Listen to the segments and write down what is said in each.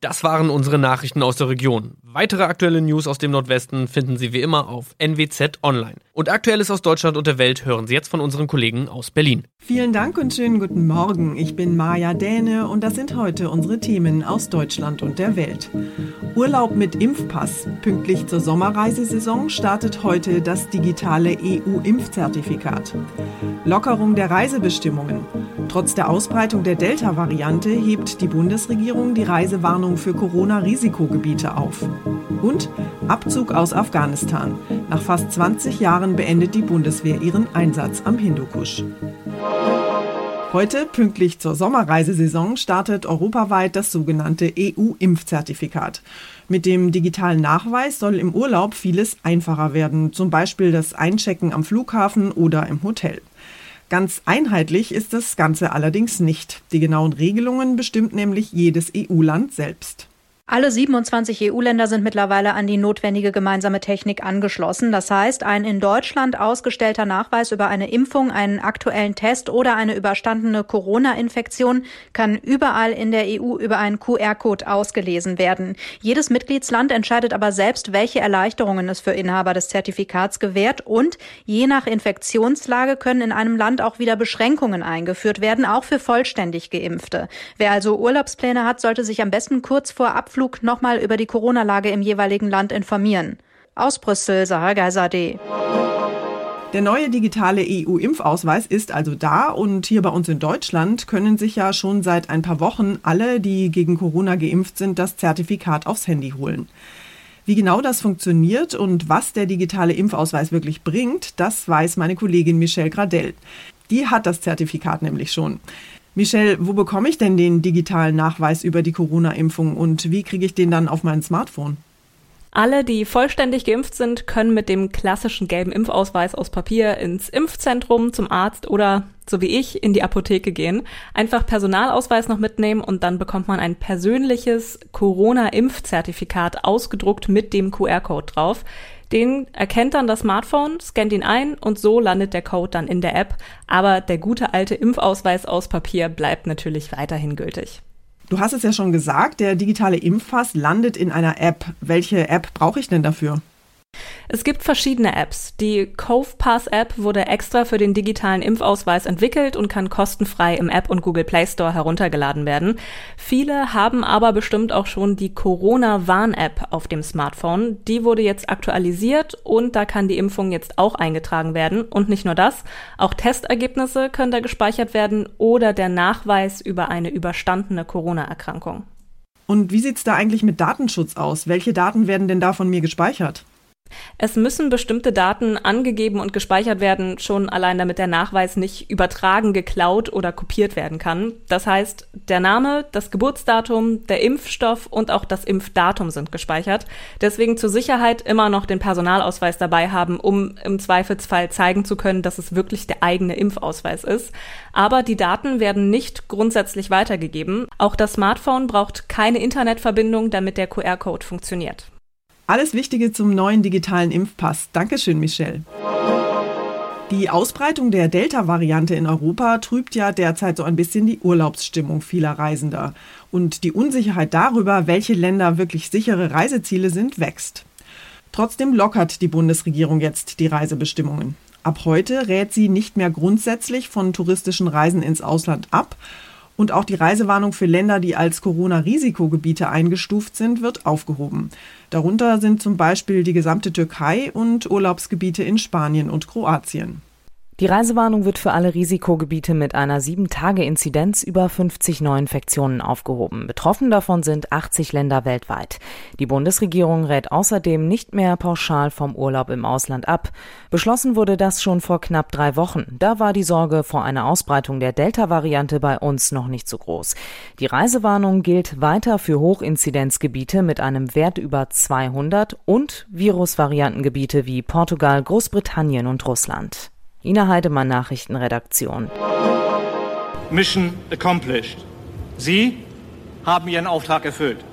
Das waren unsere Nachrichten aus der Region. Weitere aktuelle News aus dem Nordwesten finden Sie wie immer auf NWZ Online. Und Aktuelles aus Deutschland und der Welt hören Sie jetzt von unseren Kollegen aus Berlin. Vielen Dank und schönen guten Morgen. Ich bin Maja Däne und das sind heute unsere Themen aus Deutschland und der Welt. Urlaub mit Impfpass. Pünktlich zur Sommerreisesaison startet heute das digitale EU-Impfzertifikat. Lockerung der Reisebestimmungen. Trotz der Ausbreitung der Delta-Variante hebt die Bundesregierung die Reisewarnung für Corona-Risikogebiete auf. Und Abzug aus Afghanistan. Nach fast 20 Jahren beendet die Bundeswehr ihren Einsatz am Hindukusch. Heute, pünktlich zur Sommerreisesaison, startet europaweit das sogenannte EU-Impfzertifikat. Mit dem digitalen Nachweis soll im Urlaub vieles einfacher werden, zum Beispiel das Einchecken am Flughafen oder im Hotel. Ganz einheitlich ist das Ganze allerdings nicht. Die genauen Regelungen bestimmt nämlich jedes EU-Land selbst. Alle 27 EU-Länder sind mittlerweile an die notwendige gemeinsame Technik angeschlossen. Das heißt, ein in Deutschland ausgestellter Nachweis über eine Impfung, einen aktuellen Test oder eine überstandene Corona-Infektion kann überall in der EU über einen QR-Code ausgelesen werden. Jedes Mitgliedsland entscheidet aber selbst, welche Erleichterungen es für Inhaber des Zertifikats gewährt und je nach Infektionslage können in einem Land auch wieder Beschränkungen eingeführt werden, auch für vollständig Geimpfte. Wer also Urlaubspläne hat, sollte sich am besten kurz vor Abflug Ausflug nochmal über die Corona-Lage im jeweiligen Land informieren. Aus Brüssel, Sarah Geiserde. Der neue digitale EU-Impfausweis ist also da und hier bei uns in Deutschland können sich ja schon seit ein paar Wochen alle, die gegen Corona geimpft sind, das Zertifikat aufs Handy holen. Wie genau das funktioniert und was der digitale Impfausweis wirklich bringt, das weiß meine Kollegin Michelle Gradell. Die hat das Zertifikat nämlich schon. Michelle, wo bekomme ich denn den digitalen Nachweis über die Corona-Impfung und wie kriege ich den dann auf mein Smartphone? Alle, die vollständig geimpft sind, können mit dem klassischen gelben Impfausweis aus Papier ins Impfzentrum, zum Arzt oder, so wie ich, in die Apotheke gehen. Einfach Personalausweis noch mitnehmen und dann bekommt man ein persönliches Corona-Impfzertifikat ausgedruckt mit dem QR-Code drauf. Den erkennt dann das Smartphone, scannt ihn ein und so landet der Code dann in der App. Aber der gute alte Impfausweis aus Papier bleibt natürlich weiterhin gültig. Du hast es ja schon gesagt, der digitale Impfpass landet in einer App. Welche App brauche ich denn dafür? Es gibt verschiedene Apps. Die Cove Pass App wurde extra für den digitalen Impfausweis entwickelt und kann kostenfrei im App und Google Play Store heruntergeladen werden. Viele haben aber bestimmt auch schon die Corona Warn App auf dem Smartphone. Die wurde jetzt aktualisiert und da kann die Impfung jetzt auch eingetragen werden. Und nicht nur das, auch Testergebnisse können da gespeichert werden oder der Nachweis über eine überstandene Corona-Erkrankung. Und wie sieht's da eigentlich mit Datenschutz aus? Welche Daten werden denn da von mir gespeichert? Es müssen bestimmte Daten angegeben und gespeichert werden, schon allein damit der Nachweis nicht übertragen, geklaut oder kopiert werden kann. Das heißt, der Name, das Geburtsdatum, der Impfstoff und auch das Impfdatum sind gespeichert. Deswegen zur Sicherheit immer noch den Personalausweis dabei haben, um im Zweifelsfall zeigen zu können, dass es wirklich der eigene Impfausweis ist. Aber die Daten werden nicht grundsätzlich weitergegeben. Auch das Smartphone braucht keine Internetverbindung, damit der QR-Code funktioniert. Alles Wichtige zum neuen digitalen Impfpass. Dankeschön, Michelle. Die Ausbreitung der Delta-Variante in Europa trübt ja derzeit so ein bisschen die Urlaubsstimmung vieler Reisender. Und die Unsicherheit darüber, welche Länder wirklich sichere Reiseziele sind, wächst. Trotzdem lockert die Bundesregierung jetzt die Reisebestimmungen. Ab heute rät sie nicht mehr grundsätzlich von touristischen Reisen ins Ausland ab, und auch die Reisewarnung für Länder, die als Corona-Risikogebiete eingestuft sind, wird aufgehoben. Darunter sind zum Beispiel die gesamte Türkei und Urlaubsgebiete in Spanien und Kroatien. Die Reisewarnung wird für alle Risikogebiete mit einer 7-Tage-Inzidenz über 50 Neuinfektionen aufgehoben. Betroffen davon sind 80 Länder weltweit. Die Bundesregierung rät außerdem nicht mehr pauschal vom Urlaub im Ausland ab. Beschlossen wurde das schon vor knapp drei Wochen. Da war die Sorge vor einer Ausbreitung der Delta-Variante bei uns noch nicht so groß. Die Reisewarnung gilt weiter für Hochinzidenzgebiete mit einem Wert über 200 und Virusvariantengebiete wie Portugal, Großbritannien und Russland. Ina Heidemann, Nachrichtenredaktion. Mission accomplished. Sie haben Ihren Auftrag erfüllt.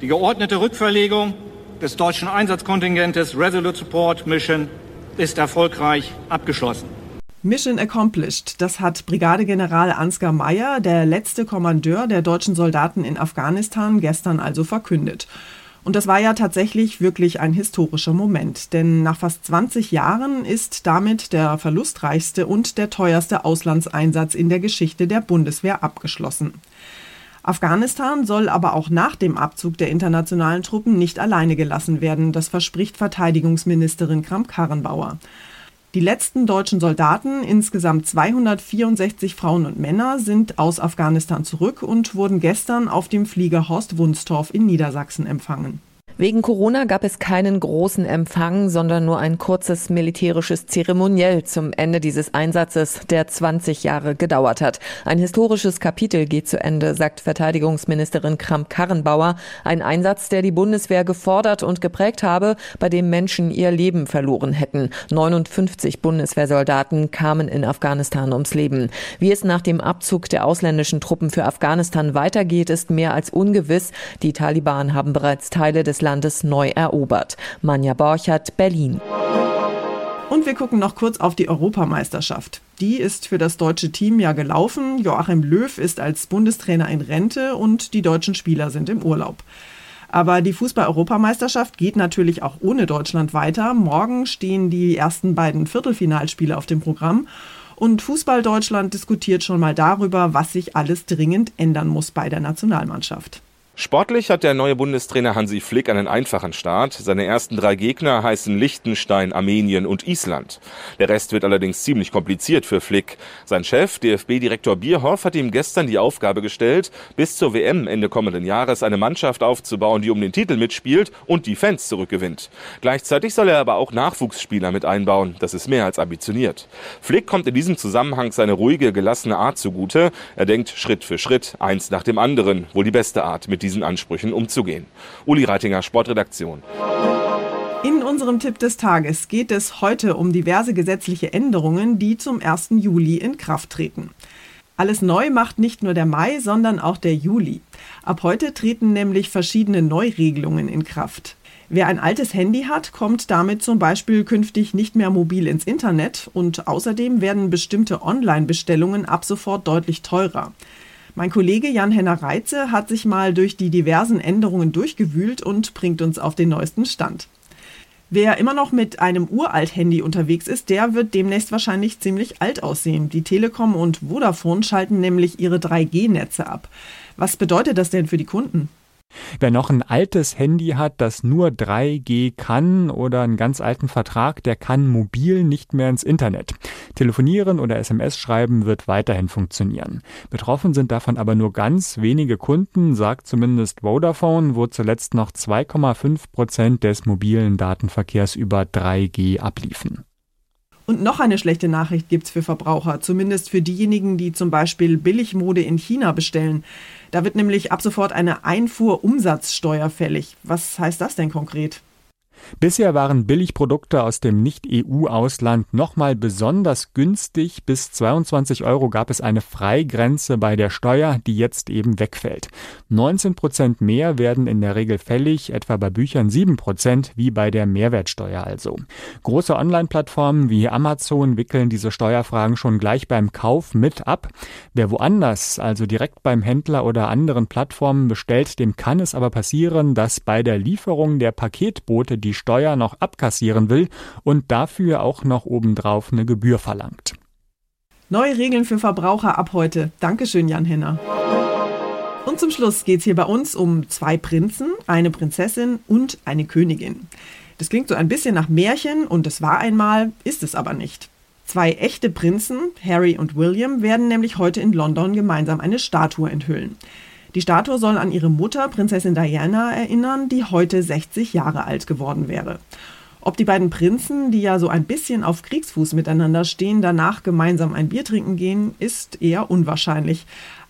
Die geordnete Rückverlegung des deutschen Einsatzkontingentes Resolute Support Mission ist erfolgreich abgeschlossen. Mission accomplished. Das hat Brigadegeneral Ansgar Meyer, der letzte Kommandeur der deutschen Soldaten in Afghanistan, gestern also verkündet. Und das war ja tatsächlich wirklich ein historischer Moment, denn nach fast 20 Jahren ist damit der verlustreichste und der teuerste Auslandseinsatz in der Geschichte der Bundeswehr abgeschlossen. Afghanistan soll aber auch nach dem Abzug der internationalen Truppen nicht alleine gelassen werden, das verspricht Verteidigungsministerin Kramp-Karrenbauer. Die letzten deutschen Soldaten, insgesamt 264 Frauen und Männer, sind aus Afghanistan zurück und wurden gestern auf dem Flieger Horst Wunstorf in Niedersachsen empfangen. Wegen Corona gab es keinen großen Empfang, sondern nur ein kurzes militärisches Zeremoniell zum Ende dieses Einsatzes, der 20 Jahre gedauert hat. Ein historisches Kapitel geht zu Ende, sagt Verteidigungsministerin Kramp-Karrenbauer. Ein Einsatz, der die Bundeswehr gefordert und geprägt habe, bei dem Menschen ihr Leben verloren hätten. 59 Bundeswehrsoldaten kamen in Afghanistan ums Leben. Wie es nach dem Abzug der ausländischen Truppen für Afghanistan weitergeht, ist mehr als ungewiss. Die Taliban haben bereits Teile des Landes neu erobert. Manja Borchert, Berlin. Und wir gucken noch kurz auf die Europameisterschaft. Die ist für das deutsche Team ja gelaufen. Joachim Löw ist als Bundestrainer in Rente und die deutschen Spieler sind im Urlaub. Aber die Fußball-Europameisterschaft geht natürlich auch ohne Deutschland weiter. Morgen stehen die ersten beiden Viertelfinalspiele auf dem Programm. Und Fußball Deutschland diskutiert schon mal darüber, was sich alles dringend ändern muss bei der Nationalmannschaft. Sportlich hat der neue Bundestrainer Hansi Flick einen einfachen Start. Seine ersten drei Gegner heißen Liechtenstein, Armenien und Island. Der Rest wird allerdings ziemlich kompliziert für Flick. Sein Chef, DFB-Direktor Bierhoff, hat ihm gestern die Aufgabe gestellt, bis zur WM Ende kommenden Jahres eine Mannschaft aufzubauen, die um den Titel mitspielt und die Fans zurückgewinnt. Gleichzeitig soll er aber auch Nachwuchsspieler mit einbauen. Das ist mehr als ambitioniert. Flick kommt in diesem Zusammenhang seine ruhige, gelassene Art zugute. Er denkt Schritt für Schritt, eins nach dem anderen, wohl die beste Art mit diesen Ansprüchen umzugehen. Uli Reitinger, Sportredaktion. In unserem Tipp des Tages geht es heute um diverse gesetzliche Änderungen, die zum 1. Juli in Kraft treten. Alles neu macht nicht nur der Mai, sondern auch der Juli. Ab heute treten nämlich verschiedene Neuregelungen in Kraft. Wer ein altes Handy hat, kommt damit zum Beispiel künftig nicht mehr mobil ins Internet und außerdem werden bestimmte Online-Bestellungen ab sofort deutlich teurer. Mein Kollege Jan-Henner Reitze hat sich mal durch die diversen Änderungen durchgewühlt und bringt uns auf den neuesten Stand. Wer immer noch mit einem Uralt-Handy unterwegs ist, der wird demnächst wahrscheinlich ziemlich alt aussehen. Die Telekom und Vodafone schalten nämlich ihre 3G-Netze ab. Was bedeutet das denn für die Kunden? Wer noch ein altes Handy hat, das nur 3G kann oder einen ganz alten Vertrag, der kann mobil nicht mehr ins Internet. Telefonieren oder SMS schreiben wird weiterhin funktionieren. Betroffen sind davon aber nur ganz wenige Kunden, sagt zumindest Vodafone, wo zuletzt noch 2,5 Prozent des mobilen Datenverkehrs über 3G abliefen. Und noch eine schlechte Nachricht gibt's für Verbraucher, zumindest für diejenigen, die zum Beispiel Billigmode in China bestellen. Da wird nämlich ab sofort eine Einfuhrumsatzsteuer fällig. Was heißt das denn konkret? Bisher waren Billigprodukte aus dem Nicht-EU-Ausland nochmal besonders günstig. Bis 22 Euro gab es eine Freigrenze bei der Steuer, die jetzt eben wegfällt. 19 Prozent mehr werden in der Regel fällig, etwa bei Büchern 7 Prozent, wie bei der Mehrwertsteuer also. Große Online-Plattformen wie Amazon wickeln diese Steuerfragen schon gleich beim Kauf mit ab. Wer woanders, also direkt beim Händler oder anderen Plattformen bestellt, dem kann es aber passieren, dass bei der Lieferung der Paketboote die die Steuer noch abkassieren will und dafür auch noch obendrauf eine Gebühr verlangt. Neue Regeln für Verbraucher ab heute. Dankeschön, Jan Henner. Und zum Schluss geht es hier bei uns um zwei Prinzen, eine Prinzessin und eine Königin. Das klingt so ein bisschen nach Märchen und es war einmal, ist es aber nicht. Zwei echte Prinzen, Harry und William, werden nämlich heute in London gemeinsam eine Statue enthüllen. Die Statue soll an ihre Mutter, Prinzessin Diana, erinnern, die heute 60 Jahre alt geworden wäre. Ob die beiden Prinzen, die ja so ein bisschen auf Kriegsfuß miteinander stehen, danach gemeinsam ein Bier trinken gehen, ist eher unwahrscheinlich.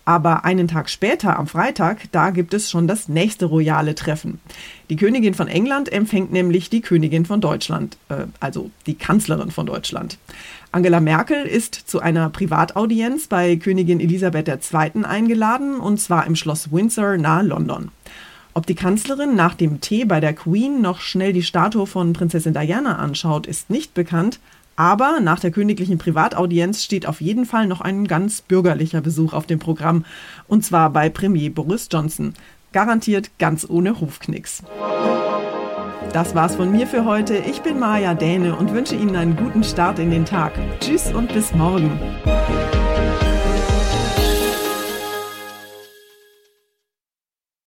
Aber einen Tag später, am Freitag, da gibt es schon das nächste royale Treffen. Die Königin von England empfängt nämlich die Königin von Deutschland, äh, also die Kanzlerin von Deutschland. Angela Merkel ist zu einer Privataudienz bei Königin Elisabeth II. eingeladen, und zwar im Schloss Windsor nahe London. Ob die Kanzlerin nach dem Tee bei der Queen noch schnell die Statue von Prinzessin Diana anschaut, ist nicht bekannt. Aber nach der königlichen Privataudienz steht auf jeden Fall noch ein ganz bürgerlicher Besuch auf dem Programm. Und zwar bei Premier Boris Johnson. Garantiert ganz ohne Hofknicks. Das war's von mir für heute. Ich bin Maja Däne und wünsche Ihnen einen guten Start in den Tag. Tschüss und bis morgen.